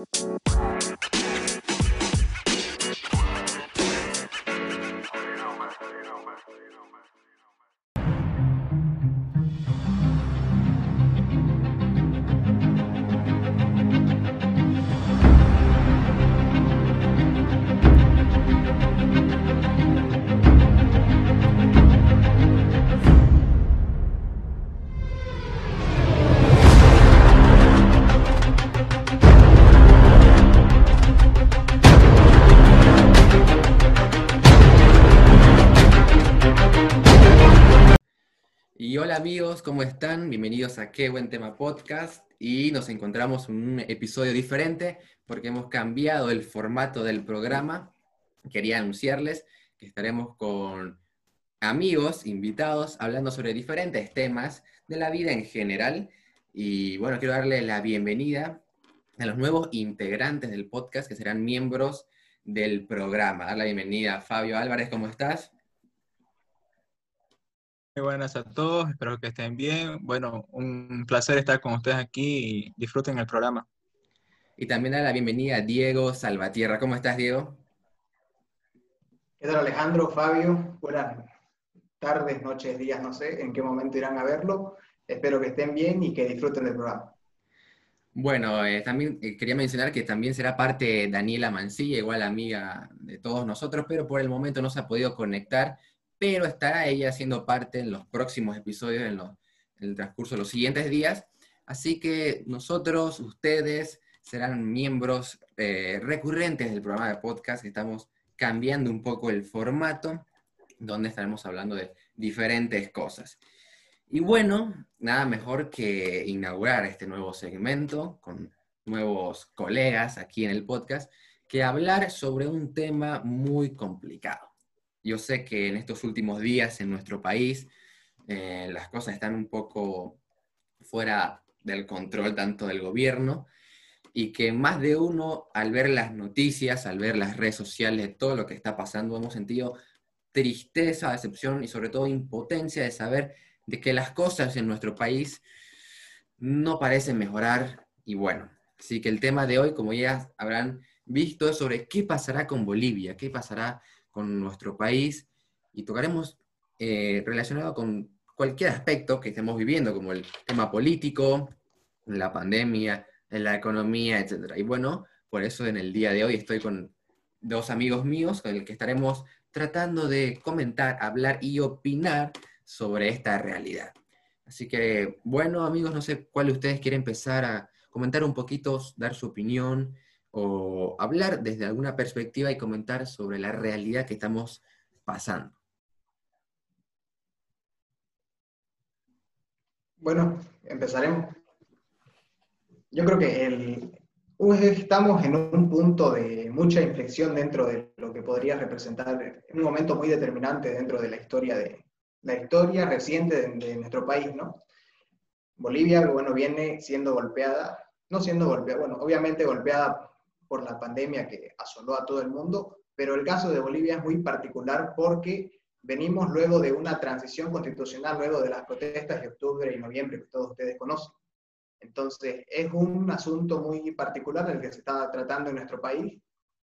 Y hola amigos, ¿cómo están? Bienvenidos a Qué Buen Tema Podcast y nos encontramos en un episodio diferente porque hemos cambiado el formato del programa. Quería anunciarles que estaremos con amigos, invitados, hablando sobre diferentes temas de la vida en general. Y bueno, quiero darle la bienvenida a los nuevos integrantes del podcast que serán miembros del programa. Dar la bienvenida a Fabio Álvarez, ¿cómo estás? Muy buenas a todos, espero que estén bien. Bueno, un placer estar con ustedes aquí y disfruten el programa. Y también dar la bienvenida a Diego Salvatierra. ¿Cómo estás, Diego? ¿Qué tal, Alejandro, Fabio? Buenas tardes, noches, días, no sé en qué momento irán a verlo. Espero que estén bien y que disfruten del programa. Bueno, eh, también eh, quería mencionar que también será parte Daniela Mancilla, igual amiga de todos nosotros, pero por el momento no se ha podido conectar pero estará ella siendo parte en los próximos episodios, en, el transcurso de los siguientes días. Así que nosotros, ustedes, serán miembros eh, recurrentes del programa de podcast. Estamos cambiando un poco el formato, donde estaremos hablando de diferentes cosas. Y bueno, nada mejor que inaugurar este nuevo segmento con nuevos colegas aquí en el podcast, que hablar sobre un tema muy complicado. Yo sé que en estos últimos días en nuestro país eh, las cosas están un poco fuera del control tanto del gobierno y que más de uno al ver las noticias, al ver las redes sociales, todo lo que está pasando, hemos sentido tristeza, decepción y sobre todo impotencia de saber de que las cosas en nuestro país no parecen mejorar. Y bueno, así que el tema de hoy, como ya habrán visto, es sobre qué pasará con Bolivia, qué pasará nuestro país y tocaremos eh, relacionado con cualquier aspecto que estemos viviendo, como el tema político, la pandemia, la economía, etc. Y bueno, por eso en el día de hoy estoy con dos amigos míos con el que estaremos tratando de comentar, hablar y opinar sobre esta realidad. Así que, bueno, amigos, no sé cuál de ustedes quiere empezar a comentar un poquito, dar su opinión o hablar desde alguna perspectiva y comentar sobre la realidad que estamos pasando. Bueno, empezaremos. Yo creo que estamos en un punto de mucha inflexión dentro de lo que podría representar un momento muy determinante dentro de la historia de la historia reciente de, de nuestro país, ¿no? Bolivia, bueno, viene siendo golpeada, no siendo golpeada, bueno, obviamente golpeada por la pandemia que asoló a todo el mundo, pero el caso de Bolivia es muy particular porque venimos luego de una transición constitucional, luego de las protestas de octubre y noviembre que todos ustedes conocen. Entonces, es un asunto muy particular el que se está tratando en nuestro país,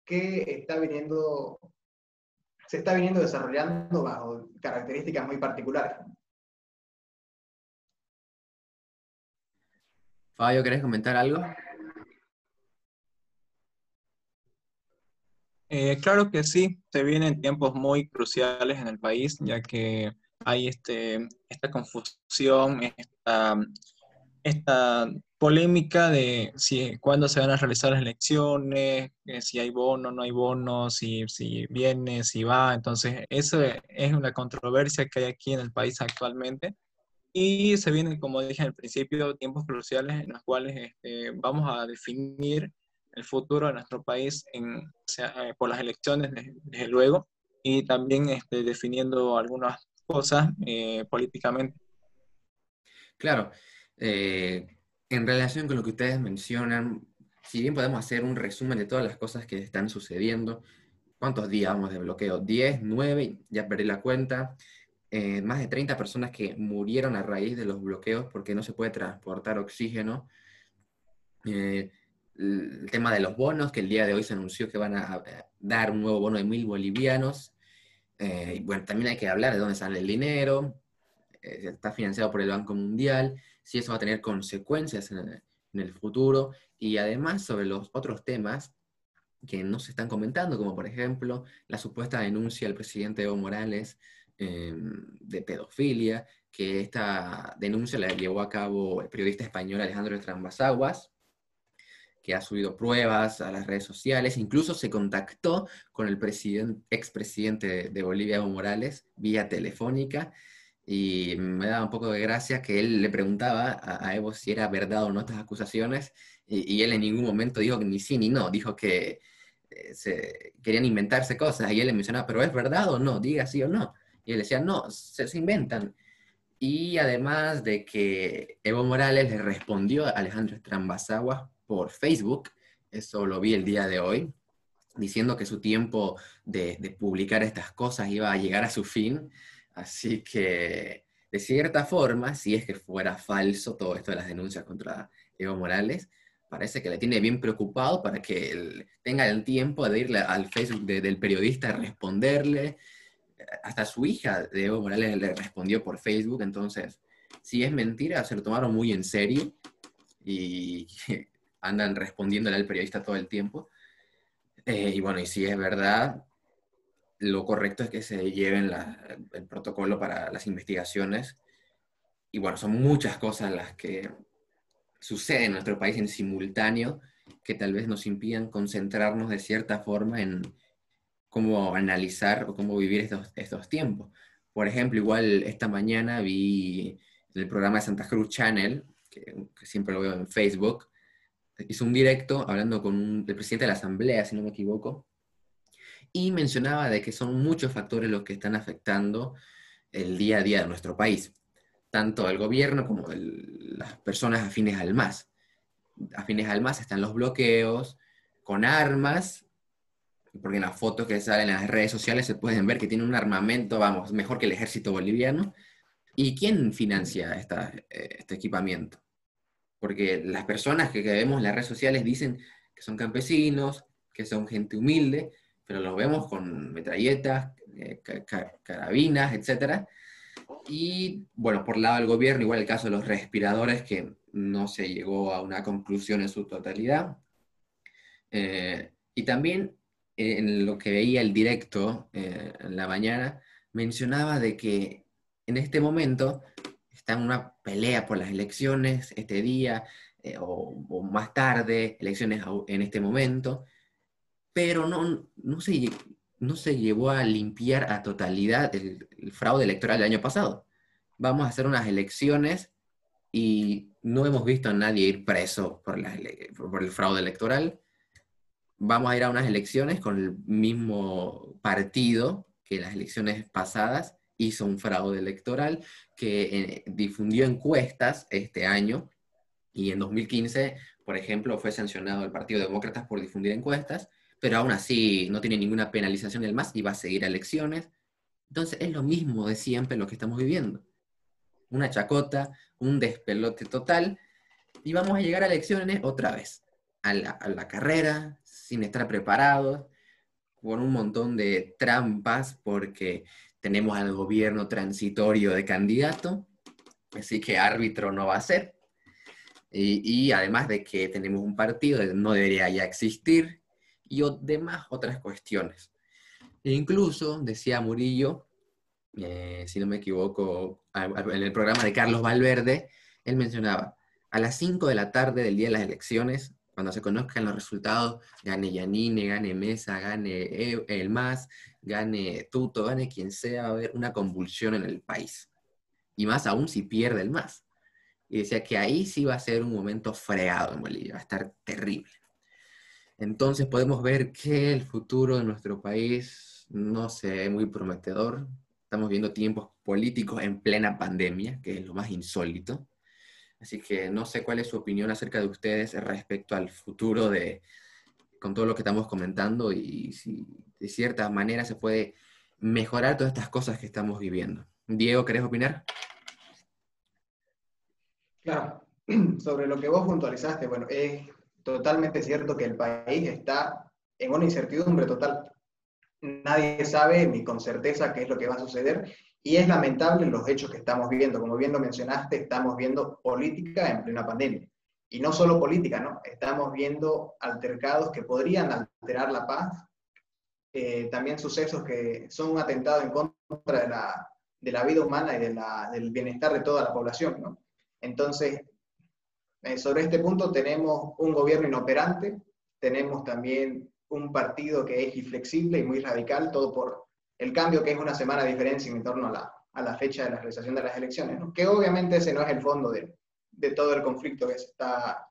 que está viniendo, se está viniendo desarrollando bajo características muy particulares. Fabio, ¿querés comentar algo? Eh, claro que sí, se vienen tiempos muy cruciales en el país, ya que hay este, esta confusión, esta, esta polémica de si cuándo se van a realizar las elecciones, eh, si hay bono, no hay bono, si, si viene, si va. Entonces, eso es una controversia que hay aquí en el país actualmente. Y se vienen, como dije al principio, tiempos cruciales en los cuales este, vamos a definir el futuro de nuestro país en, eh, por las elecciones, desde, luego, y también este, definiendo algunas cosas eh, políticamente. Claro, eh, en relación con lo que ustedes mencionan, si bien podemos hacer un resumen de todas las cosas que están sucediendo, ¿cuántos días vamos de bloqueo? ¿10? ¿9? Ya perdí la cuenta. más de 30 personas que murieron a raíz de los bloqueos porque no se puede transportar oxígeno el tema de los bonos, que el día de hoy se anunció que van a dar un nuevo bono de mil bolivianos. Eh, y bueno, también hay que hablar de dónde sale el dinero. Eh, está financiado por el Banco Mundial, si eso va a tener consecuencias en el, futuro. Y además sobre los otros temas que no se están comentando, como por ejemplo la supuesta denuncia del presidente Evo Morales em, de pedofilia, que esta denuncia la llevó a cabo el periodista español Alejandro Trambasaguas, que ha subido pruebas a las redes sociales, incluso se contactó con el expresidente de Bolivia, Evo Morales, vía telefónica, y me daba un poco de gracia que él le preguntaba a, Evo si era verdad o no estas acusaciones, y, él en ningún momento dijo ni sí ni no, dijo que eh, se, querían inventarse cosas, y él le mencionaba, pero ¿es verdad o no? Diga sí o no. Y él decía, no, se, se inventan. Y además de que Evo Morales le respondió a Alejandro Estrambazagua por Facebook, eso lo vi el día de hoy, diciendo que su tiempo de, publicar estas cosas iba a llegar a su fin. Así que, de cierta forma, si es que fuera falso todo esto de las denuncias contra Evo Morales, parece que le tiene bien preocupado para que él tenga el tiempo de irle al Facebook del periodista a responderle. Hasta su hija de Evo Morales le respondió por Facebook, entonces, si es mentira, se lo tomaron muy en serio y andan respondiéndole al periodista todo el tiempo. Eh, y bueno, y si es verdad, lo correcto es que se lleven el protocolo para las investigaciones. Y bueno, son muchas cosas las que suceden en nuestro país en simultáneo que tal vez nos impidan concentrarnos de cierta forma en cómo analizar o cómo vivir estos, estos tiempos. Por ejemplo, igual esta mañana vi el programa de Santa Cruz Channel, que, que siempre lo veo en Facebook, hizo un directo hablando con el presidente de la Asamblea, si no me equivoco, y mencionaba de que son muchos factores los que están afectando el día a día de nuestro país, tanto el gobierno como las personas afines al MAS. Afines al MAS están los bloqueos con armas, porque en las fotos que salen en las redes sociales se pueden ver que tiene un armamento, vamos, mejor que el ejército boliviano. ¿Y quién financia eh, este equipamiento? Porque las personas que, vemos en las redes sociales dicen que son campesinos, que son gente humilde, pero los vemos con metralletas, eh, carabinas, etc. Y bueno, por lado del gobierno, igual el caso de los respiradores, que no se llegó a una conclusión en su totalidad. Eh, y también en lo que veía el directo eh, en la mañana, mencionaba de que en este momento está en una pelea por las elecciones este día eh, o, más tarde, elecciones en este momento, pero no, no, se, no se llevó a limpiar a totalidad el, fraude electoral del año pasado. Vamos a hacer unas elecciones y no hemos visto a nadie ir preso por, por el fraude electoral. Vamos a ir a unas elecciones con el mismo partido que las elecciones pasadas hizo un fraude electoral que eh, difundió encuestas este año y en 2015, por ejemplo, fue sancionado el Partido Demócrata por difundir encuestas, pero aún así no tiene ninguna penalización del MAS y va a seguir a elecciones. Entonces es lo mismo de siempre lo que estamos viviendo. Una chacota, un despelote total y vamos a llegar a elecciones otra vez, a la, a la carrera, sin estar preparados, con un montón de trampas, porque tenemos al gobierno transitorio de candidato, así que árbitro no va a ser. Y, además de que tenemos un partido no debería ya existir y demás otras cuestiones. E incluso, decía Murillo, eh, si no me equivoco, en el programa de Carlos Valverde, él mencionaba, a las 5 de la tarde del día de las elecciones cuando se conozcan los resultados, gane Yanine, gane Mesa, gane e, el MAS, gane Tuto, gane quien sea, va a haber una convulsión en el país. Y más aún si pierde el MAS. Y decía que ahí sí va a ser un momento fregado en Bolivia, va a estar terrible. Entonces podemos ver que el futuro de nuestro país no se ve muy prometedor. Estamos viendo tiempos políticos en plena pandemia, que es lo más insólito. Así que no sé cuál es su opinión acerca de ustedes respecto al futuro de, con todo lo que estamos comentando y si de cierta manera se puede mejorar todas estas cosas que estamos viviendo. Diego, ¿querés opinar? Claro, sobre lo que vos puntualizaste, bueno, estoy totalmente cierto que el país está en una incertidumbre total. Nadie sabe ni con certeza qué es lo que va a suceder y es lamentable los hechos que estamos viendo. Como bien lo mencionaste, estamos viendo política en plena pandemia. Y no solo política, ¿no? Estamos viendo altercados que podrían alterar la paz, eh, también sucesos que son un atentado en contra de la, de la vida humana y de la, del bienestar de toda la población, ¿no? Entonces, eh, sobre este punto tenemos un gobierno inoperante, tenemos también un partido que es inflexible y muy radical, todo por el cambio que es una semana de diferencia en torno a la, a la fecha de la realización de las elecciones, ¿no? que obviamente ese no es el fondo de, de todo el conflicto que se está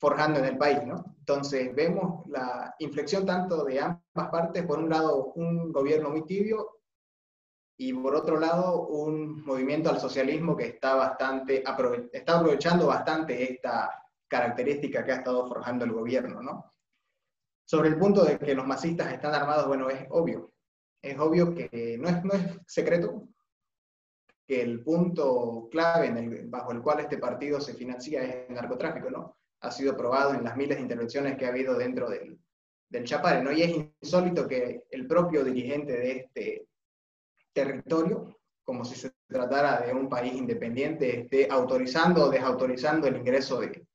forjando en el país, ¿no? Entonces vemos la inflexión tanto de ambas partes, por un lado un gobierno muy tibio y por otro lado un movimiento al socialismo que está, bastante, está aprovechando bastante esta característica que ha estado forjando el gobierno, ¿no? Sobre el punto de que los masistas están armados, bueno, es obvio. Es obvio que no es, no es secreto que el punto clave en el, bajo el cual este partido se financia es el narcotráfico, ¿no? Ha sido probado en las miles de intervenciones que ha habido dentro del, del Chapare, ¿no? Y es insólito que el propio dirigente de este territorio, como si se tratara de un país independiente, esté autorizando o desautorizando el ingreso de,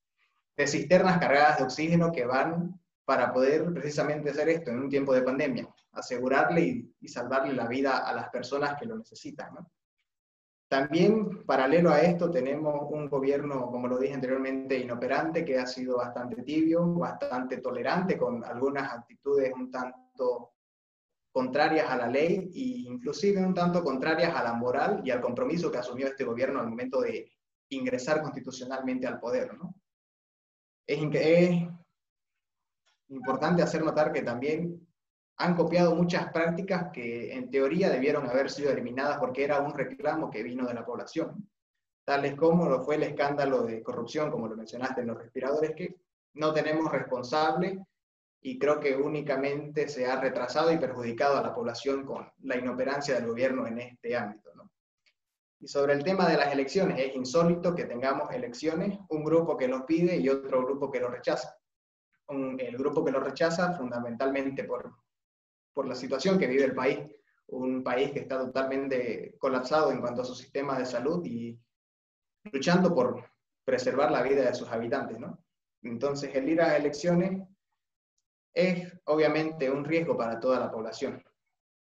de cisternas cargadas de oxígeno que van para poder precisamente hacer esto en un tiempo de pandemia, asegurarle y, y salvarle la vida a las personas que lo necesitan. ¿no? También, paralelo a esto, tenemos un gobierno, como lo dije anteriormente, inoperante, que ha sido bastante tibio, bastante tolerante, con algunas actitudes un tanto contrarias a la ley e inclusive un tanto contrarias a la moral y al compromiso que asumió este gobierno al momento de ingresar constitucionalmente al poder. ¿no? Es, es importante hacer notar que también han copiado muchas prácticas que en teoría debieron haber sido eliminadas porque era un reclamo que vino de la población, tales como lo fue el escándalo de corrupción, como lo mencionaste en los respiradores, que no tenemos responsable y creo que únicamente se ha retrasado y perjudicado a la población con la inoperancia del gobierno en este ámbito. ¿no? Y sobre el tema de las elecciones, es insólito que tengamos elecciones, un grupo que los pide y otro grupo que lo rechaza. el grupo que lo rechaza fundamentalmente por por la situación que vive el país, un país que está totalmente colapsado en cuanto a su sistema de salud y luchando por preservar la vida de sus habitantes, ¿no? Entonces, el ir a elecciones es obviamente un riesgo para toda la población.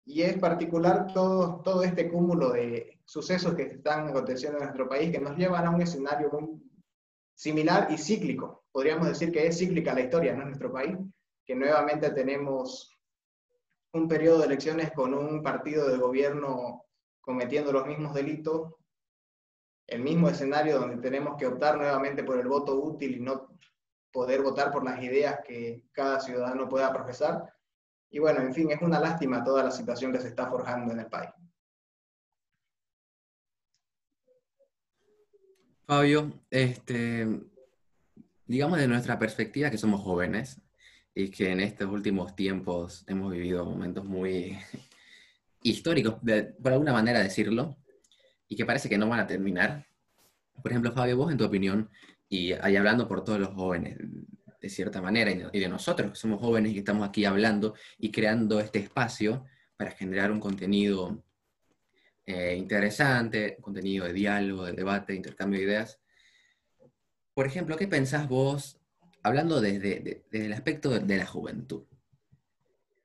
Y es particular todo, todo este cúmulo de sucesos que están aconteciendo en nuestro país que nos llevan a un escenario muy similar y cíclico. Podríamos decir que es cíclica la historia ¿no? en nuestro país, que nuevamente tenemos un periodo de elecciones con un partido de gobierno cometiendo los mismos delitos, el mismo escenario donde tenemos que optar nuevamente por el voto útil y no poder votar por las ideas que cada ciudadano pueda profesar. Y bueno, en fin, es una lástima toda la situación que se está forjando en el país. Fabio, este, digamos de nuestra perspectiva que somos jóvenes, y que en estos últimos tiempos hemos vivido momentos muy históricos, por alguna manera decirlo, y que parece que no van a terminar. Por ejemplo, Fabio, vos en tu opinión, y ahí hablando por todos los jóvenes, de cierta manera, y de nosotros que somos jóvenes y estamos aquí hablando y creando este espacio para generar un contenido eh, interesante, contenido de diálogo, de debate, de intercambio de ideas. Por ejemplo, ¿qué pensás vos hablando desde, el aspecto de, la juventud,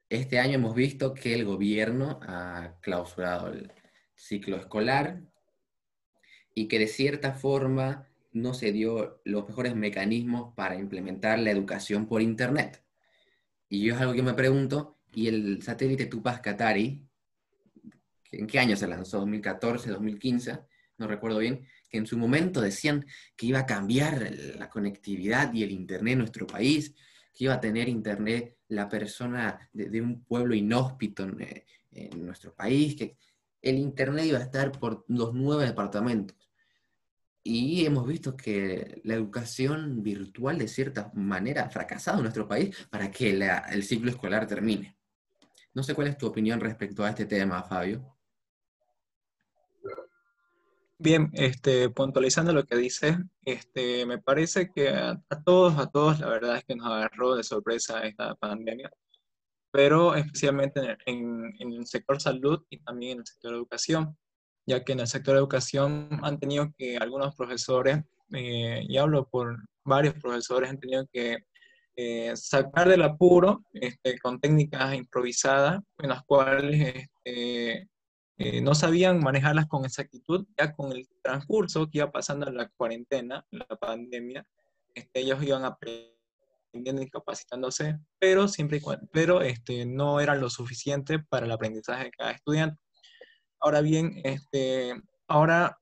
este año hemos visto que el gobierno ha clausurado el ciclo escolar y que de cierta forma no se dio los mejores mecanismos para implementar la educación por Internet. Y yo es algo que me pregunto, ¿y el satélite Tupac Katari, en qué año se lanzó? ¿2014, 2015? No recuerdo bien en su momento decían que iba a cambiar la conectividad y el Internet en nuestro país, que iba a tener Internet la persona de, un pueblo inhóspito en, eh, en, nuestro país, que el Internet iba a estar por los nueve departamentos. Y hemos visto que la educación virtual de cierta manera ha fracasado en nuestro país para que el ciclo escolar termine. No sé cuál es tu opinión respecto a este tema, Fabio. Bien, este, puntualizando lo que dice, este, me parece que a, todos, a todos, la verdad es que nos agarró de sorpresa esta pandemia, pero especialmente en, en, el sector salud y también en el sector educación, ya que en el sector educación han tenido que algunos profesores, eh, y hablo por varios profesores, han tenido que eh, sacar del apuro este, con técnicas improvisadas en las cuales este, eh, no sabían manejarlas con exactitud, ya con el transcurso que iba pasando la cuarentena, la pandemia, este, ellos iban aprendiendo y capacitándose, pero siempre pero este, no era lo suficiente para el aprendizaje de cada estudiante. Ahora bien, este, ahora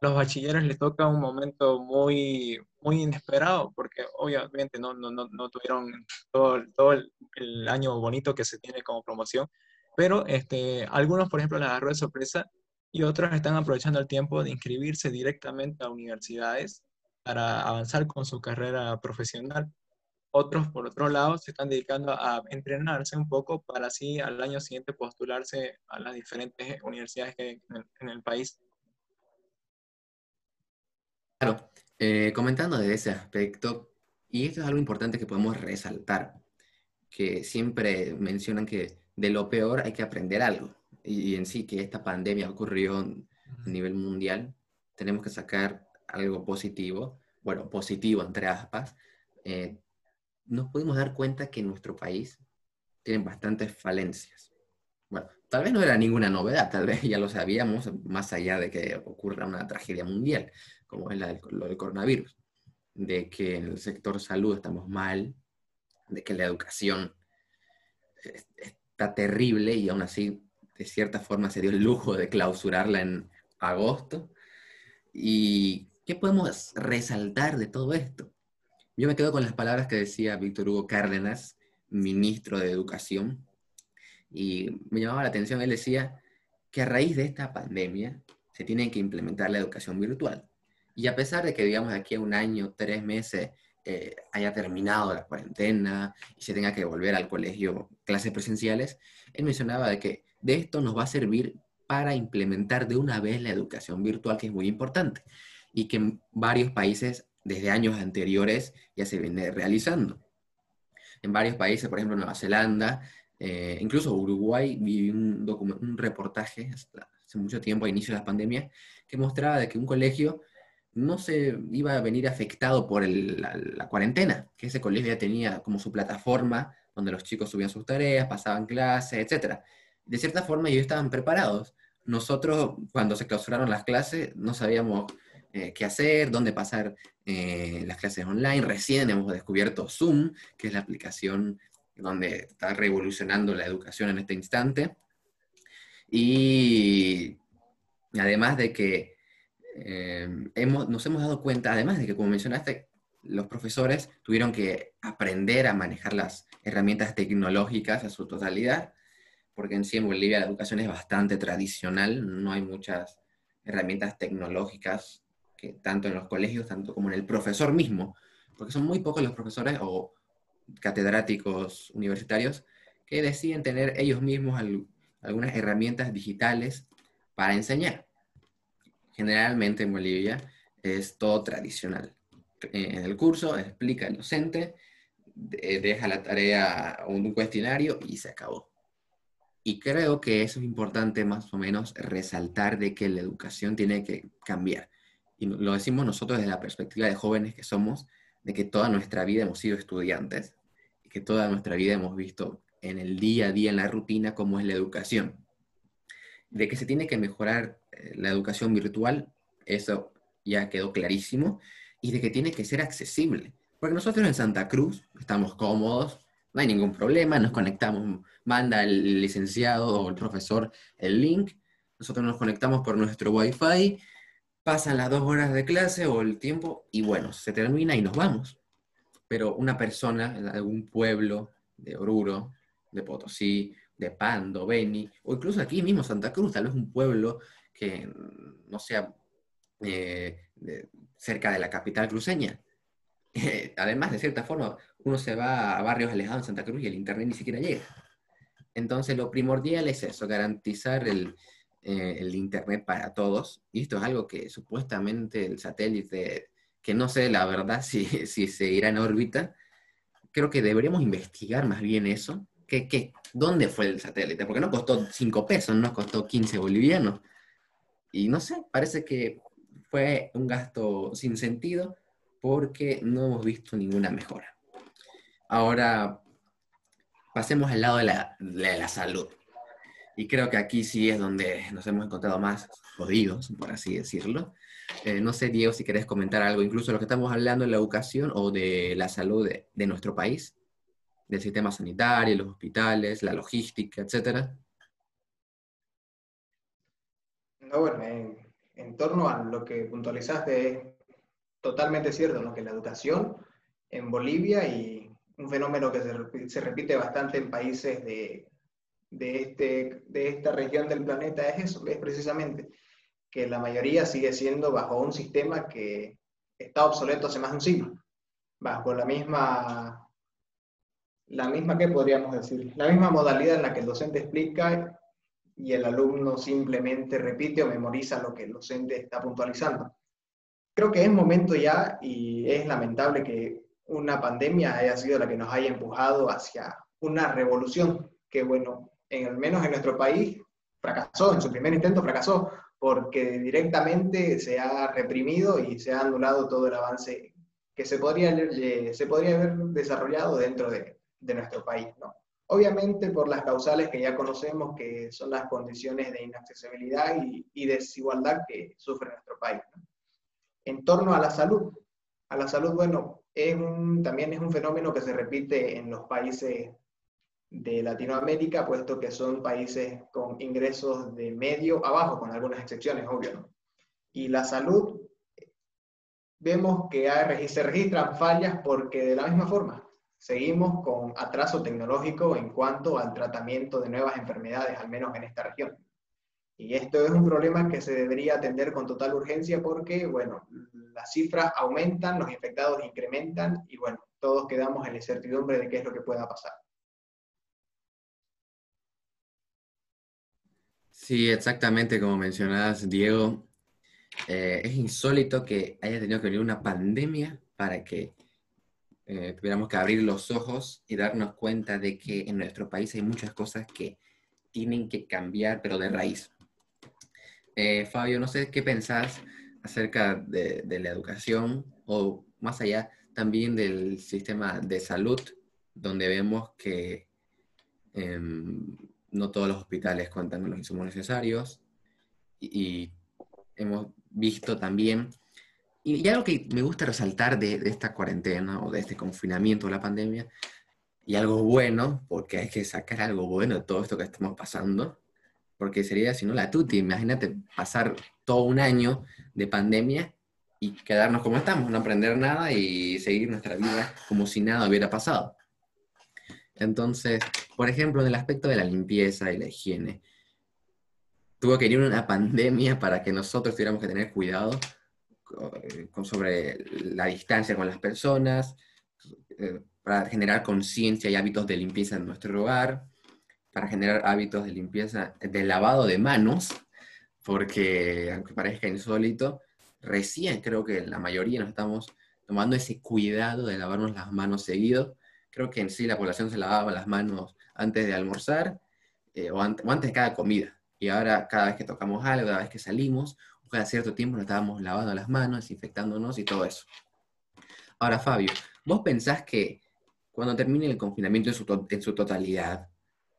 los bachilleres les toca un momento muy, muy inesperado, porque obviamente no, no, no, tuvieron todo, todo el, el, año bonito que se tiene como promoción, pero este, algunos, por ejemplo, les agarró de sorpresa y otros están aprovechando el tiempo de inscribirse directamente a universidades para avanzar con su carrera profesional. Otros, por otro lado, se están dedicando a entrenarse un poco para así al año siguiente postularse a las diferentes universidades que hay en el, país. Claro, eh, comentando de ese aspecto, y esto es algo importante que podemos resaltar, que siempre mencionan que de lo peor hay que aprender algo. Y, en sí, que esta pandemia ocurrió a nivel mundial, tenemos que sacar algo positivo, bueno, positivo entre aspas. Eh, nos pudimos dar cuenta que nuestro país tiene bastantes falencias. Bueno, tal vez no era ninguna novedad, tal vez ya lo sabíamos, más allá de que ocurra una tragedia mundial, como es la lo del coronavirus, de que en el sector salud estamos mal, de que la educación terrible y aún así, de cierta forma, se dio el lujo de clausurarla en agosto. ¿Y qué podemos resaltar de todo esto? Yo me quedo con las palabras que decía Víctor Hugo Cárdenas, ministro de Educación, y me llamaba la atención, él decía que a raíz de esta pandemia se tiene que implementar la educación virtual. Y a pesar de que, digamos, aquí a un año, tres meses, eh, haya terminado la cuarentena y se tenga que volver al colegio clases presenciales, él mencionaba de que de esto nos va a servir para implementar de una vez la educación virtual, que es muy importante, y que en varios países desde años anteriores ya se viene realizando. En varios países, por ejemplo Nueva Zelanda, eh, incluso Uruguay, vi un, un reportaje hace mucho tiempo, a inicio de la pandemia, que mostraba de que un colegio no se iba a venir afectado por la, cuarentena, que ese colegio ya tenía como su plataforma donde los chicos subían sus tareas, pasaban clases, etc. De cierta forma ellos estaban preparados. Nosotros, cuando se clausuraron las clases, no sabíamos eh, qué hacer, dónde pasar eh, las clases online. Recién hemos descubierto Zoom, que es la aplicación donde está revolucionando la educación en este instante. Y además de que eh, hemos, nos hemos dado cuenta, además de que, como mencionaste, los profesores tuvieron que aprender a manejar las herramientas tecnológicas a su totalidad, porque en sí en Bolivia la educación es bastante tradicional, no hay muchas herramientas tecnológicas, tanto en los colegios, tanto como en el profesor mismo, porque son muy pocos los profesores o catedráticos universitarios que deciden tener ellos mismos algunas herramientas digitales para enseñar generalmente en Bolivia es todo tradicional. En el curso explica el docente, deja la tarea un cuestionario y se acabó. Y creo que eso es importante más o menos resaltar de que la educación tiene que cambiar. Y lo decimos nosotros desde la perspectiva de jóvenes que somos, de que toda nuestra vida hemos sido estudiantes y que toda nuestra vida hemos visto en el día a día, en la rutina, cómo es la educación de que se tiene que mejorar eh, la educación virtual, eso ya quedó clarísimo, y de que tiene que ser accesible. Porque nosotros en Santa Cruz estamos cómodos, no hay ningún problema, nos conectamos, manda el licenciado o el profesor el link, nosotros nos conectamos por nuestro wifi, pasan las dos horas de clase o el tiempo y bueno, se termina y nos vamos. Pero una persona en algún pueblo de Oruro, de Potosí, de Pando, Beni, o incluso aquí mismo Santa Cruz, tal vez un pueblo que no sea eh, cerca de la capital cruceña. además, de cierta forma, uno se va a barrios alejados en Santa Cruz y el internet ni siquiera llega. Entonces, lo primordial es eso, garantizar el, eh, el Internet para todos. Y esto es algo que supuestamente el satélite, que no sé la verdad si, si se irá en órbita, creo que deberíamos investigar más bien eso. ¿Qué, qué, dónde fue el satélite? Porque no costó 5 pesos, no costó 15 bolivianos. Y no sé, parece que fue un gasto sin sentido porque no hemos visto ninguna mejora. Ahora, pasemos al lado de la, de la salud. Y creo que aquí sí es donde nos hemos encontrado más jodidos, por así decirlo. Eh, no sé, Diego, si querés comentar algo, incluso lo que estamos hablando de la educación o de la salud de, de nuestro país, del sistema sanitario, los hospitales, la logística, etcétera. No, bueno, en, torno a lo que puntualizaste, es totalmente cierto, ¿no? que la educación en Bolivia y un fenómeno que se, se repite bastante en países de, de, este, de esta región del planeta es eso, es precisamente que la mayoría sigue siendo bajo un sistema que está obsoleto hace más de un siglo, bajo la misma, la misma, ¿qué podríamos decir? La misma modalidad en la que el docente explica y el alumno simplemente repite o memoriza lo que el docente está puntualizando. Creo que es momento ya y es lamentable que una pandemia haya sido la que nos haya empujado hacia una revolución que, bueno, en al menos en nuestro país, fracasó, en su primer intento fracasó, porque directamente se ha reprimido y se ha anulado todo el avance que se podría, se podría haber desarrollado dentro de, de nuestro país. ¿no? Obviamente por las causales que ya conocemos, que son las condiciones de inaccesibilidad y, desigualdad que sufre nuestro país. En torno a la salud, a la salud, bueno, también es un fenómeno que se repite en los países de Latinoamérica, puesto que son países con ingresos de medio a bajo, con algunas excepciones, obvio. Y la salud, vemos que hay, se registran fallas porque de la misma forma seguimos con atraso tecnológico en cuanto al tratamiento de nuevas enfermedades, al menos en esta región. Y esto es un problema que se debería atender con total urgencia porque, bueno, las cifras aumentan, los infectados incrementan y, bueno, todos quedamos en la incertidumbre de qué es lo que pueda pasar. Sí, exactamente como mencionabas, Diego. Eh, es insólito que haya tenido que venir una pandemia para que eh, tuviéramos que abrir los ojos y darnos cuenta de que en nuestro país hay muchas cosas que tienen que cambiar, pero de raíz. Eh, Fabio, no sé qué pensás acerca de, la educación o más allá también del sistema de salud, donde vemos que em, no todos los hospitales cuentan con los insumos necesarios y, hemos visto también, y, algo que me gusta resaltar de, de, esta cuarentena o de este confinamiento o la pandemia, y algo bueno, porque hay que sacar algo bueno de todo esto que estamos pasando, porque sería, si no, la tuti, imagínate pasar todo un año de pandemia y quedarnos como estamos, no aprender nada y seguir nuestra vida como si nada hubiera pasado. Entonces, por ejemplo, en el aspecto de la limpieza y la higiene, tuvo que venir una pandemia para que nosotros tuviéramos que tener cuidado con, sobre la distancia con las personas, eh, para generar conciencia y hábitos de limpieza en nuestro hogar, para generar hábitos de limpieza, de lavado de manos, porque aunque parezca insólito, recién creo que la mayoría nos estamos tomando ese cuidado de lavarnos las manos seguido creo que en sí la población se lavaba las manos antes de almorzar eh, o, antes, o, antes, de cada comida. Y ahora cada vez que tocamos algo, cada vez que salimos, cada cierto tiempo nos estábamos lavando las manos, desinfectándonos y todo eso. Ahora, Fabio, ¿vos pensás que cuando termine el confinamiento en su, en su totalidad,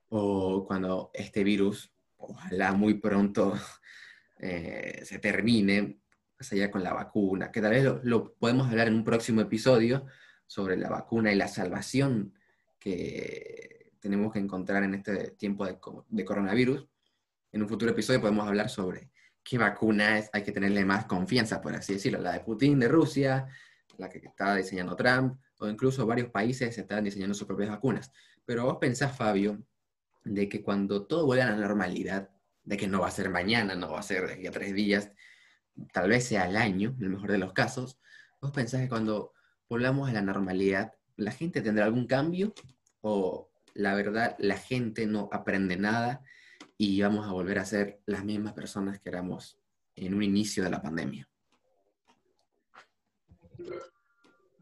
o cuando este virus, ojalá muy pronto eh, se termine, más allá con la vacuna, que tal vez lo, lo podemos hablar en un próximo episodio, sobre la vacuna y la salvación que tenemos que encontrar en este tiempo de, de coronavirus. En un futuro episodio podemos hablar sobre qué vacuna es, hay que tenerle más confianza, por así decirlo, la de Putin de Rusia, la que está diseñando Trump, o incluso varios países están diseñando sus propias vacunas. Pero vos pensás, Fabio, de que cuando todo vuelva a la normalidad, de que no va a ser mañana, no va a ser de a tres días, tal vez sea al año, en el mejor de los casos, vos pensás que cuando volvamos a la normalidad, ¿la gente tendrá algún cambio? ¿O la verdad la gente no aprende nada y vamos a volver a ser las mismas personas que éramos en un inicio de la pandemia?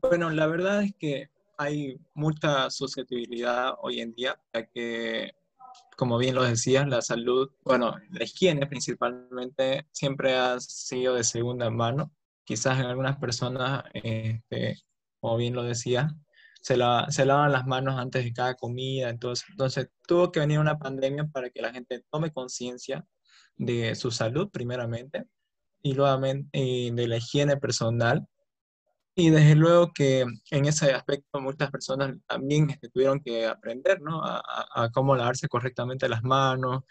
Bueno, la verdad es que hay mucha susceptibilidad hoy en día, ya que, como bien lo decías, la salud, bueno, la higiene principalmente siempre ha sido de segunda mano. Quizás en algunas personas, este, como bien lo decía, se, la, se lavan las manos antes de cada comida, entonces, entonces tuvo que venir una pandemia para que la gente tome conciencia de su salud primeramente y luego de la higiene personal. Y desde luego que en ese aspecto muchas personas también este, tuvieron que aprender a, a, cómo lavarse correctamente las manos,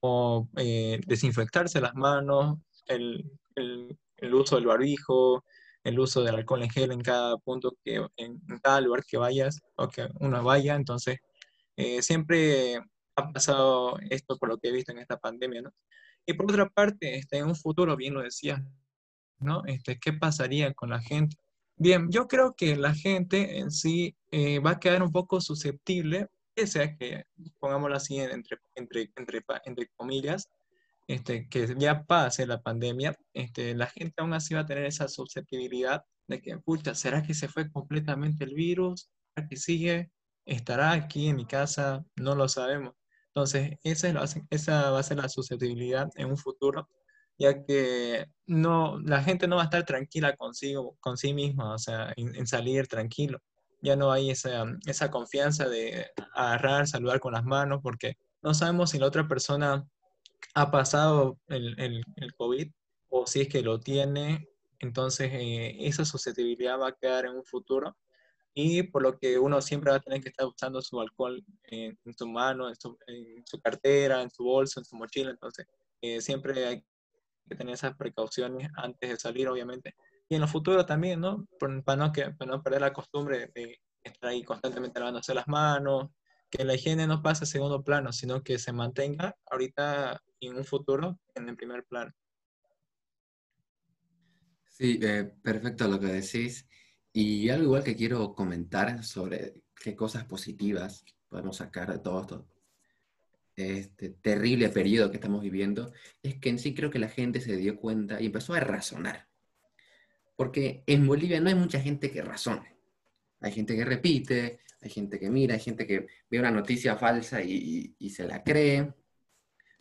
o eh, desinfectarse las manos, el uso del barbijo, el uso del alcohol en gel en cada punto, que en, cada lugar que vayas o que uno vaya. Entonces, eh, siempre ha pasado esto por lo que he visto en esta pandemia, ¿no? Y por otra parte, este, en un futuro, bien lo decía, ¿no? Este, ¿Qué pasaría con la gente? Bien, yo creo que la gente en sí eh, va a quedar un poco susceptible, que sea que, pongámoslo así, entre, entre, entre, entre comillas, este, que ya pase la pandemia, este, la gente aún así va a tener esa susceptibilidad de que, pucha, ¿será que se fue completamente el virus? ¿Será que sigue? ¿Estará aquí en mi casa? No lo sabemos. Entonces, esa, es esa va a ser la susceptibilidad en un futuro, ya que no, la gente no va a estar tranquila consigo, con sí misma, o sea, en, salir tranquilo. Ya no hay esa, esa confianza de agarrar, saludar con las manos, porque no sabemos si la otra persona ha pasado el, el, el, COVID o si es que lo tiene, entonces eh, esa susceptibilidad va a quedar en un futuro y por lo que uno siempre va a tener que estar usando su alcohol en, su mano, en su, en su, cartera, en su bolso, en su mochila, entonces eh, siempre hay que tener esas precauciones antes de salir, obviamente. Y en el futuro también, ¿no? Para no, que, para no perder la costumbre de estar ahí constantemente lavándose las manos, que la higiene no pase a segundo plano, sino que se mantenga ahorita en un futuro en el primer plano. Sí, eh, perfecto lo que decís. Y algo igual que quiero comentar sobre qué cosas positivas podemos sacar de todo esto, este terrible periodo que estamos viviendo, es que en sí creo que la gente se dio cuenta y empezó a razonar. Porque en Bolivia no hay mucha gente que razone. Hay gente que repite, hay gente que mira, hay gente que ve una noticia falsa y, se la cree.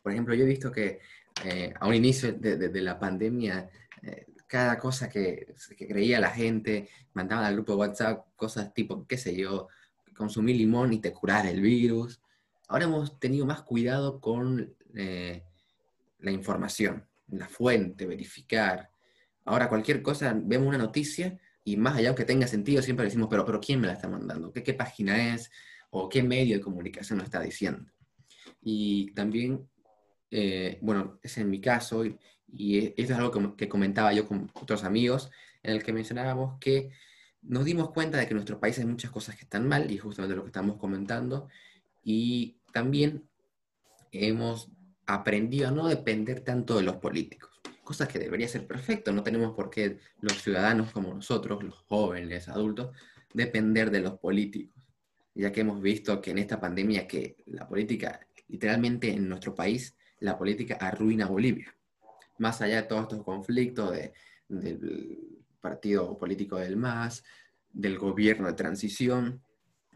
Por ejemplo, yo he visto que eh, a un inicio de, la pandemia, eh, cada cosa que, creía la gente, mandaban al grupo de WhatsApp cosas tipo, qué sé yo, consumir limón y te curar el virus. Ahora hemos tenido más cuidado con eh, la información, la fuente, verificar. Ahora cualquier cosa, vemos una noticia y más allá que tenga sentido, siempre decimos, pero, pero ¿quién me la está mandando? ¿Qué, ¿Qué página es? ¿O qué medio de comunicación lo está diciendo? Y también, eh, bueno, es en mi caso, y, y esto es algo que, comentaba yo con otros amigos, en el que mencionábamos que nos dimos cuenta de que en nuestro país hay muchas cosas que están mal, y justamente lo que estamos comentando, y también hemos aprendido a no depender tanto de los políticos cosas que debería ser perfecto. No tenemos por qué los ciudadanos como nosotros, los jóvenes, adultos, depender de los políticos. Ya que hemos visto que en esta pandemia que la política, literalmente en nuestro país, la política arruina Bolivia. Más allá de todos estos conflictos del partido político del MAS, del gobierno de transición,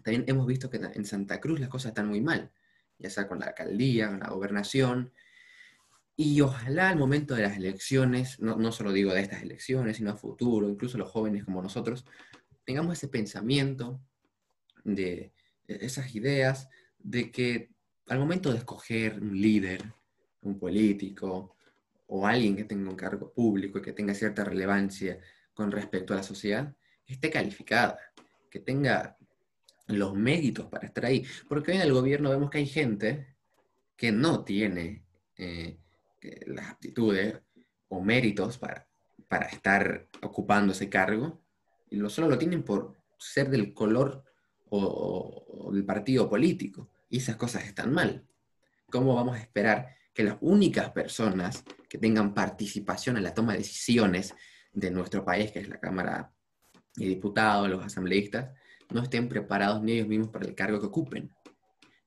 también hemos visto que en Santa Cruz las cosas están muy mal, ya sea con la alcaldía, con la gobernación, y ojalá al momento de las elecciones, no, no solo digo de estas elecciones, sino a futuro, incluso los jóvenes como nosotros, tengamos ese pensamiento de esas ideas de que al momento de escoger un líder, un político o alguien que tenga un cargo público y que tenga cierta relevancia con respecto a la sociedad, esté calificada, que tenga los méritos para estar ahí. Porque hoy en el gobierno vemos que hay gente que no tiene eh, las aptitudes o méritos para, para estar ocupando ese cargo, y lo solo lo tienen por ser del color o, del partido político. Y esas cosas están mal. ¿Cómo vamos a esperar que las únicas personas que tengan participación en la toma de decisiones de nuestro país, que es la Cámara de Diputados, los asambleístas, no estén preparados ni ellos mismos para el cargo que ocupen?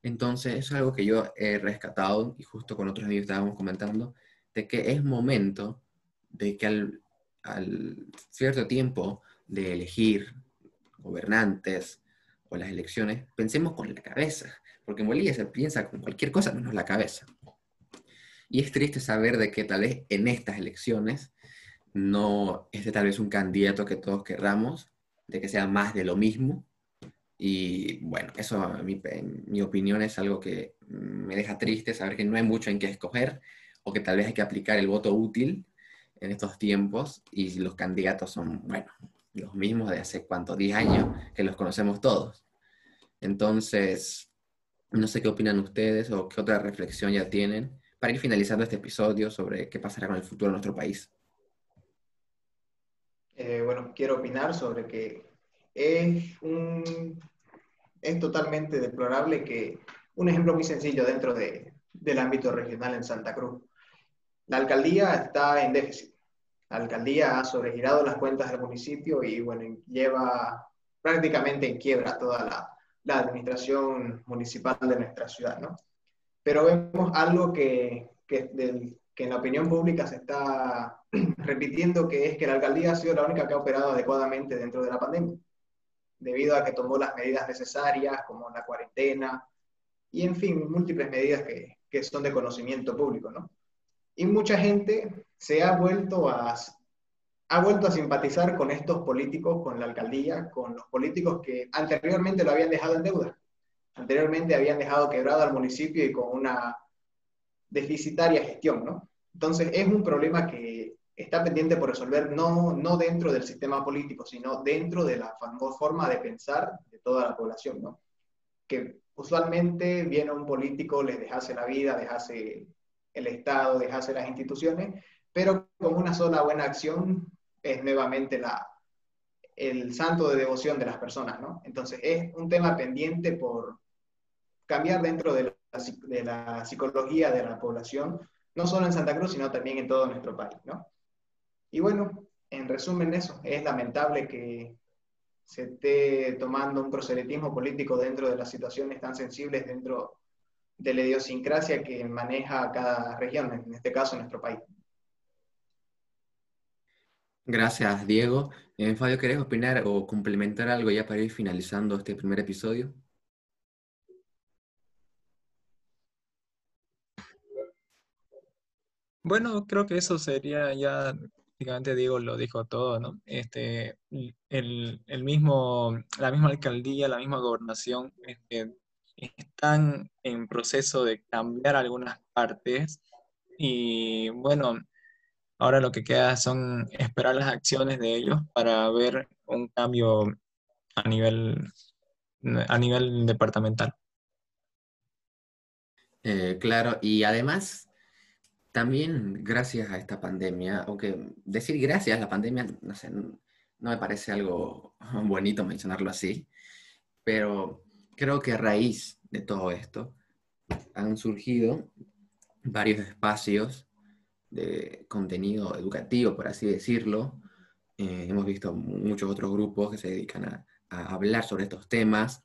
Entonces, es algo que yo he rescatado y justo con otros amigos estábamos comentando, de que es momento de que al, al cierto tiempo de elegir gobernantes o las elecciones, pensemos con la cabeza, porque en Bolivia se piensa con cualquier cosa menos la cabeza. Y es triste saber de que tal vez en estas elecciones no es de tal vez un candidato que todos querramos, de que sea más de lo mismo. Y bueno, eso en mi, mi opinión es algo que me deja triste, saber que no hay mucho en qué escoger o que tal vez hay que aplicar el voto útil en estos tiempos y los candidatos son, bueno, los mismos de hace cuánto, 10 años, que los conocemos todos. Entonces, no sé qué opinan ustedes o qué otra reflexión ya tienen para ir finalizando este episodio sobre qué pasará con el futuro de nuestro país. Eh, bueno, quiero opinar sobre que es, totalmente deplorable que un ejemplo muy sencillo dentro de, del ámbito regional en Santa Cruz. La alcaldía está en déficit. La alcaldía ha sobregirado las cuentas del municipio y bueno, lleva prácticamente en quiebra toda la, la administración municipal de nuestra ciudad, ¿no? Pero vemos algo que, que del, que en la opinión pública se está repitiendo, que es que la alcaldía ha sido la única que ha operado adecuadamente dentro de la pandemia, debido a que tomó las medidas necesarias, como la cuarentena, y en fin, múltiples medidas que, que son de conocimiento público, ¿no? Y mucha gente se ha vuelto a, ha vuelto a simpatizar con estos políticos, con la alcaldía, con los políticos que anteriormente lo habían dejado en deuda. Anteriormente habían dejado quebrado al municipio y con una deficitaria gestión, ¿no? Entonces, es un problema que está pendiente por resolver no, no dentro del sistema político, sino dentro de la forma de pensar de toda la población, ¿no? Que usualmente viene un político, les dejase la vida, dejase el Estado, dejase las instituciones, pero con una sola buena acción es nuevamente la, el santo de devoción de las personas, ¿no? Entonces, es un tema pendiente por cambiar dentro de la psicología de la población, no solo en Santa Cruz, sino también en todo nuestro país, ¿no? Y bueno, en resumen eso, es lamentable que se esté tomando un proselitismo político dentro de las situaciones tan sensibles, dentro de la idiosincrasia que maneja cada región, en este caso nuestro país. Gracias, Diego. Eh, Fabio, ¿querés opinar o complementar algo ya para ir finalizando este primer episodio? Bueno, creo que eso sería ya, prácticamente Diego lo dijo todo, ¿no? Este, el, el mismo, la misma alcaldía, la misma gobernación, este, están en proceso de cambiar algunas partes y bueno, ahora lo que queda son esperar las acciones de ellos para ver un cambio a nivel, a nivel departamental. Eh, claro, y además también gracias a esta pandemia, aunque decir gracias a la pandemia, no sé, no me parece algo bonito mencionarlo así, pero creo que a raíz de todo esto han surgido varios espacios de contenido educativo, por así decirlo. Eh, hemos visto muchos otros grupos que se dedican a, a, hablar sobre estos temas.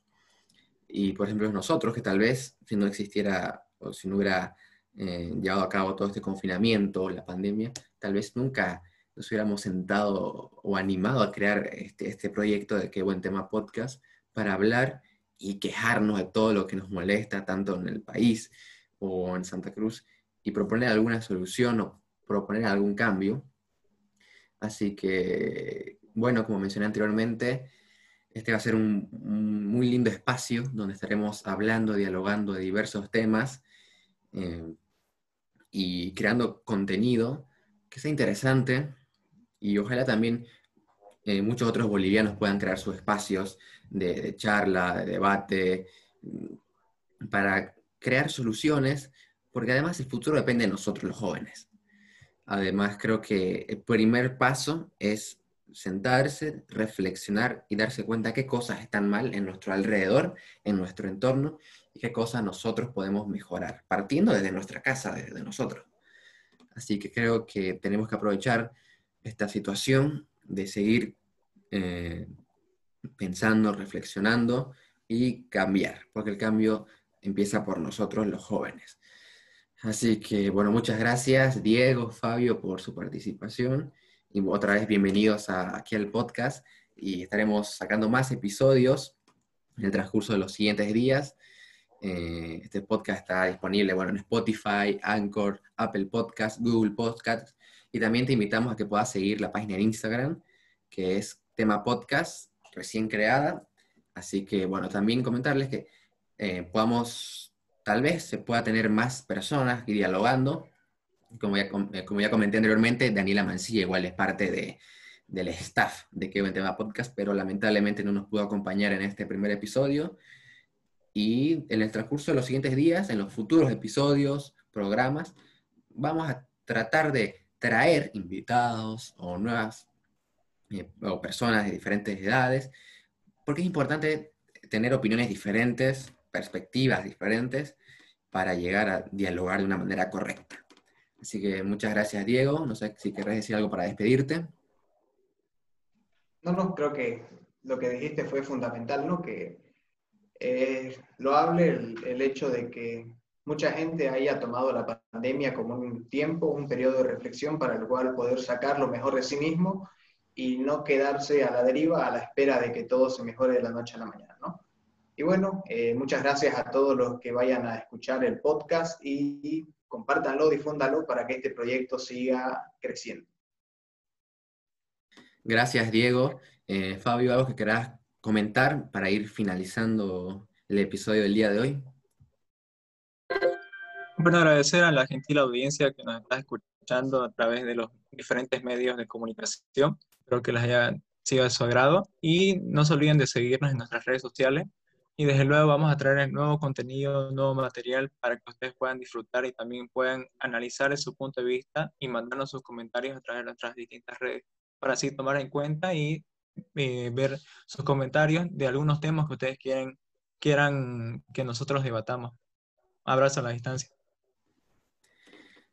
Y, por ejemplo, nosotros, que tal vez si no existiera o si no hubiera eh, llevado a cabo todo este confinamiento, la pandemia, tal vez nunca nos hubiéramos sentado o animado a crear este, este proyecto de Qué Buen Tema Podcast para hablar y quejarnos de todo lo que nos molesta, tanto en el país o en Santa Cruz, y proponer alguna solución o proponer algún cambio. Así que, bueno, como mencioné anteriormente, este va a ser un, un muy lindo espacio donde estaremos hablando, dialogando de diversos temas eh, y creando contenido que sea interesante y ojalá también eh, muchos otros bolivianos puedan crear sus espacios de, charla, de debate, mm, para crear soluciones, porque además el futuro depende de nosotros los jóvenes. Además, creo que el primer paso es sentarse, reflexionar y darse cuenta qué cosas están mal en nuestro alrededor, en nuestro entorno, y qué cosas nosotros podemos mejorar, partiendo desde nuestra casa, desde nosotros. Así que creo que tenemos que aprovechar esta situación de seguir eh, pensando, reflexionando y cambiar, porque el cambio empieza por nosotros los jóvenes. Así que, bueno, muchas gracias Diego, Fabio, por su participación. Y otra vez bienvenidos aquí al podcast y estaremos sacando más episodios en el transcurso de los siguientes días. Eh, este podcast está disponible bueno, en Spotify, Anchor, Apple Podcast, Google Podcast y también te invitamos a que puedas seguir la página de Instagram que es tema podcast recién creada. Así que bueno, también comentarles que eh, podamos, tal vez se pueda tener más personas y dialogando. Como ya, eh, como ya comenté anteriormente, Daniela Mancilla igual es parte de, del staff de Que Buen Tema Podcast, pero lamentablemente no nos pudo acompañar en este primer episodio. Y en el transcurso de los siguientes días, en los futuros episodios, programas, vamos a tratar de traer invitados o nuevas eh, o personas de diferentes edades, porque es importante tener opiniones diferentes, perspectivas diferentes, para llegar a dialogar de una manera correcta. Así que muchas gracias, Diego. No sé si querés decir algo para despedirte. No, no, creo que lo que dijiste fue fundamental, ¿no? Que es loable el, hecho de que mucha gente haya tomado la pandemia como un tiempo, un periodo de reflexión para el cual poder sacar lo mejor de sí mismo y no quedarse a la deriva a la espera de que todo se mejore de la noche a la mañana, ¿no? Y bueno, eh, muchas gracias a todos los que vayan a escuchar el podcast y compártanlo, difúndanlo para que este proyecto siga creciendo. Gracias, Diego. Eh, Fabio, ¿algo que querás comentar para ir finalizando el episodio del día de hoy? Bueno, agradecer a la gentil audiencia que nos está escuchando a través de los diferentes medios de comunicación. Espero que les haya sido de su agrado y no se olviden de seguirnos en nuestras redes sociales y desde luego vamos a traer nuevo contenido, nuevo material para que ustedes puedan disfrutar y también puedan analizar su punto de vista y mandarnos sus comentarios a través de nuestras distintas redes para así tomar en cuenta y eh, ver sus comentarios de algunos temas que ustedes quieren, quieran que nosotros debatamos. Abrazo a la distancia.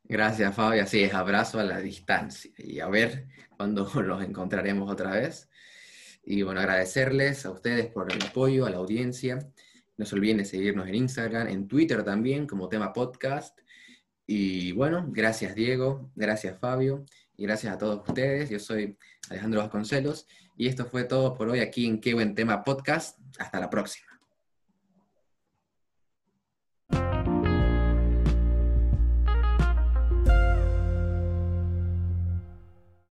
Gracias, Fabio. Así es, abrazo a la distancia. Y a ver cuándo los encontraremos otra vez. Y bueno, agradecerles a ustedes por el apoyo, a la audiencia. No se olviden de seguirnos en Instagram, en Twitter también, como tema podcast. Y bueno, gracias Diego, gracias Fabio y gracias a todos ustedes. Yo soy Alejandro Vasconcelos y esto fue todo por hoy aquí en Qué Buen Tema Podcast. Hasta la próxima.